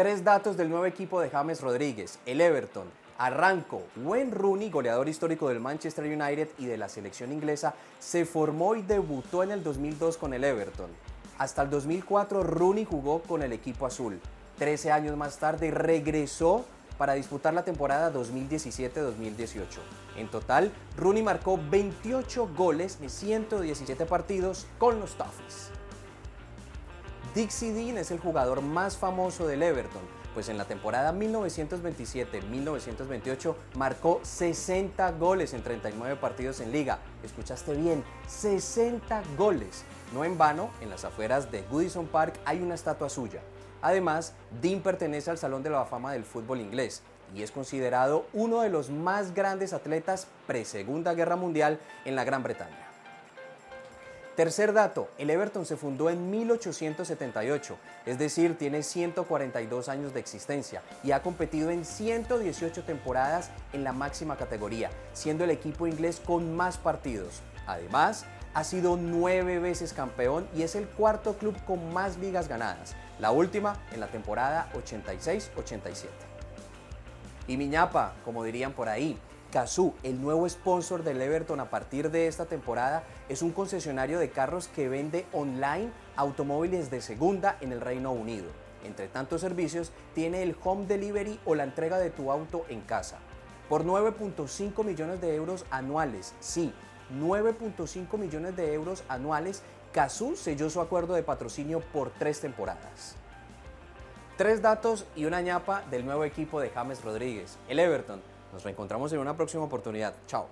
Tres datos del nuevo equipo de James Rodríguez. El Everton. Arranco. Wayne Rooney, goleador histórico del Manchester United y de la selección inglesa, se formó y debutó en el 2002 con el Everton. Hasta el 2004 Rooney jugó con el equipo azul. Trece años más tarde regresó para disputar la temporada 2017-2018. En total, Rooney marcó 28 goles en 117 partidos con los Toffees. Dixie Dean es el jugador más famoso del Everton, pues en la temporada 1927-1928 marcó 60 goles en 39 partidos en liga. Escuchaste bien, 60 goles. No en vano, en las afueras de Goodison Park hay una estatua suya. Además, Dean pertenece al Salón de la Fama del fútbol inglés y es considerado uno de los más grandes atletas pre-Segunda Guerra Mundial en la Gran Bretaña. Tercer dato, el Everton se fundó en 1878, es decir, tiene 142 años de existencia y ha competido en 118 temporadas en la máxima categoría, siendo el equipo inglés con más partidos. Además, ha sido nueve veces campeón y es el cuarto club con más ligas ganadas, la última en la temporada 86-87. Y Miñapa, como dirían por ahí, Cazú, el nuevo sponsor del Everton a partir de esta temporada, es un concesionario de carros que vende online automóviles de segunda en el Reino Unido. Entre tantos servicios, tiene el home delivery o la entrega de tu auto en casa. Por 9.5 millones de euros anuales, sí, 9.5 millones de euros anuales, Cazú selló su acuerdo de patrocinio por tres temporadas. Tres datos y una ñapa del nuevo equipo de James Rodríguez, el Everton. Nos reencontramos en una próxima oportunidad. Chao.